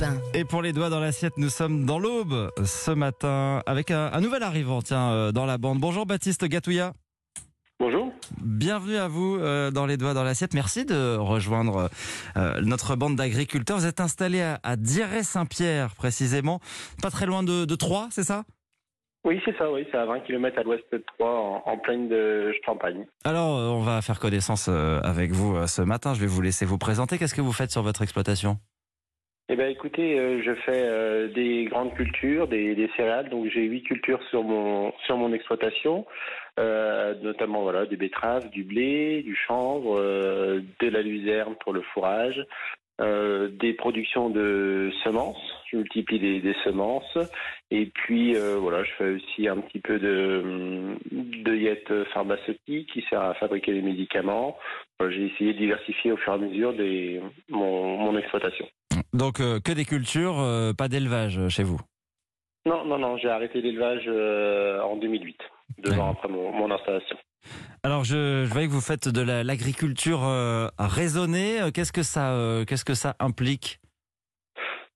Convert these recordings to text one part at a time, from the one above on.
Europe 1. Et pour les doigts dans l'assiette, nous sommes dans l'aube ce matin avec un, un nouvel arrivant tiens, euh, dans la bande. Bonjour Baptiste Gatouya. Bonjour. Bienvenue à vous euh, dans les doigts dans l'assiette. Merci de rejoindre euh, notre bande d'agriculteurs. Vous êtes installé à, à Dieré-Saint-Pierre précisément, pas très loin de, de Troyes, c'est ça? Oui, c'est ça, oui, c'est à 20 km à l'ouest de Troyes, en, en plaine de Champagne. Alors, on va faire connaissance avec vous ce matin. Je vais vous laisser vous présenter. Qu'est-ce que vous faites sur votre exploitation? Eh bien, écoutez, euh, je fais euh, des grandes cultures, des, des céréales, donc j'ai huit cultures sur mon sur mon exploitation, euh, notamment voilà des betteraves, du blé, du chanvre, euh, de la luzerne pour le fourrage, euh, des productions de semences. Je multiplie des, des semences, et puis euh, voilà, je fais aussi un petit peu de de yette pharmaceutique qui sert à fabriquer des médicaments. J'ai essayé de diversifier au fur et à mesure des mon, mon exploitation. Donc, euh, que des cultures, euh, pas d'élevage euh, chez vous Non, non, non, j'ai arrêté l'élevage euh, en 2008, deux Ouais. ans après mon, mon installation. Alors, je, je voyais que vous faites de la- l'agriculture raisonnée. Qu'est-ce que ça, qu'est-ce que ça implique?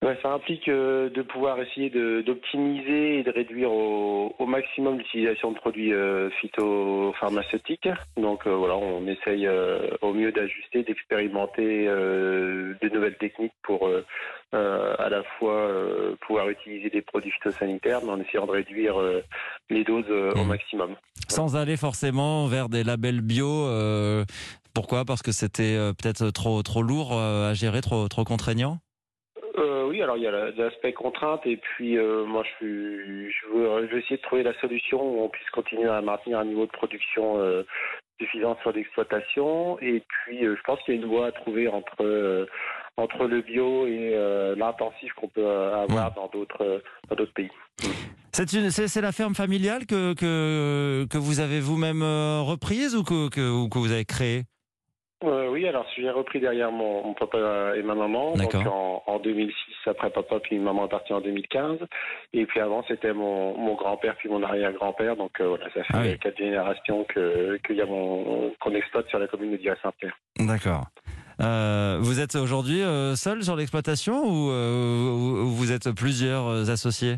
Ouais, ça implique euh, de pouvoir essayer d'optimiser et de réduire au, au maximum l'utilisation de produits euh, phytopharmaceutiques. Donc euh, voilà, on essaye au mieux d'ajuster, d'expérimenter de nouvelles techniques pour à la fois pouvoir utiliser des produits phytosanitaires, mais en essayant de réduire les doses au Mhm. maximum. Sans aller forcément vers des labels bio. pourquoi? Parce que c'était peut-être trop trop lourd à gérer, trop trop contraignant? Oui, alors il y a la- l'aspect contrainte et puis euh, moi je, suis, je, veux, je veux essayer de trouver la solution où on puisse continuer à maintenir un niveau de production euh, suffisant sur l'exploitation. Et puis euh, je pense qu'il y a une voie à trouver entre entre le bio et l'intensif qu'on peut avoir dans d'autres dans d'autres pays. C'est la ferme familiale que que, que vous avez vous-même reprise ou que, que ou que vous avez créée? Euh, oui, alors j'ai repris derrière mon, mon papa et ma maman donc en 2006 après papa puis maman est partie en 2015 et puis avant c'était mon, mon grand-père puis mon arrière-grand-père donc euh, voilà ça fait Ah oui. quatre générations que qu'il y a mon qu'on exploite sur la commune de Dira-Saint-Pierre. D'accord. Euh, vous êtes aujourd'hui euh, seul sur l'exploitation ou, ou- ou vous êtes plusieurs associés?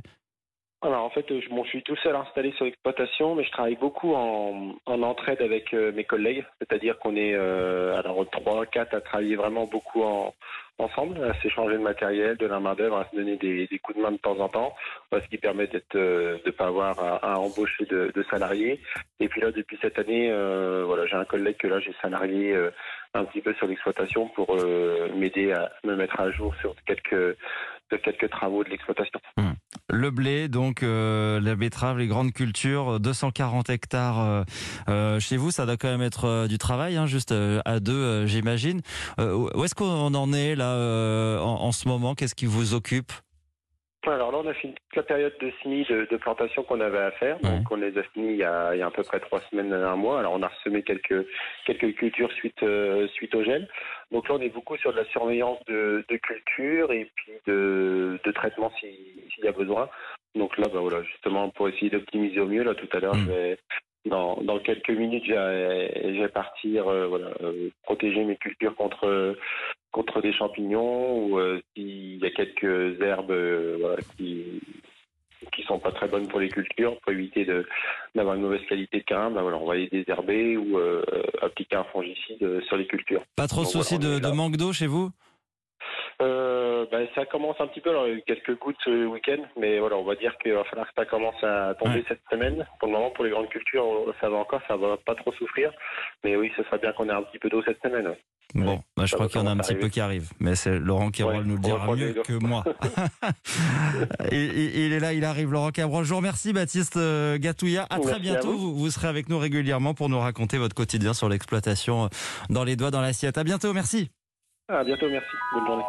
Alors en fait je, je suis tout seul installé sur l'exploitation mais je travaille beaucoup en, en entraide avec euh, mes collègues. C'est-à-dire qu'on est euh, alors trois quatre à travailler vraiment beaucoup en ensemble à s'échanger de matériel de la main d'œuvre à se donner des, des coups de main de temps en temps ce qui permet d'être euh, de pas avoir à, à embaucher de, de salariés. Et puis là depuis cette année euh, voilà j'ai un collègue que là j'ai salarié euh, un petit peu sur l'exploitation pour euh, m'aider à me mettre à jour sur quelques de quelques travaux de l'exploitation. Le blé, donc euh, la betterave, les grandes cultures, 240 hectares euh, euh, chez vous, ça doit quand même être euh, du travail, hein, juste euh, à deux, euh, j'imagine. Euh, où est-ce qu'on en est là euh, en ce moment? Qu'est-ce qui vous occupe? Alors là, on a fini toute la période de semis de, de plantation qu'on avait à faire. Donc, on les a finis il y a, il y a à peu près trois semaines, un mois. Alors, on a ressemé quelques quelques cultures suite euh, suite au gel. Donc là, on est beaucoup sur de la surveillance de, de culture et puis de, de traitement si- s'il y a besoin. Donc là, bah voilà, justement, pour essayer d'optimiser au mieux. Là, tout à l'heure, Mm. je vais dans, dans quelques minutes, je vais, je vais partir euh, voilà, euh, protéger mes cultures contre contre des champignons ou euh, s'il y a quelques herbes euh, voilà, qui qui sont pas très bonnes pour les cultures pour éviter de d'avoir une mauvaise qualité de terrain, ben voilà, on va les désherber ou euh, appliquer un fongicide sur les cultures. Pas trop de on de, manque d'eau chez vous? Euh, ben, ça commence un petit peu, alors il y a eu quelques gouttes ce week-end, mais voilà, on va dire qu'il va falloir que ça commence à tomber Ouais. cette semaine. Pour le moment, pour les grandes cultures, ça va encore, ça va pas trop souffrir, mais oui, ce serait bien qu'on ait un petit peu d'eau cette semaine. ouais. Bon, bah, je crois qu'il y en a un petit peu qui arrive, mais c'est Laurent Kéroll Ouais, nous le dira mieux que moi. il, il- est là, il arrive, Laurent Cabrol. Je vous remercie, Baptiste euh, Gatouya. À très Merci bientôt. vous. Vous. vous serez avec nous régulièrement pour nous raconter votre quotidien sur l'exploitation euh, dans les doigts, dans l'assiette. À bientôt, merci. À bientôt, merci. Bonne journée.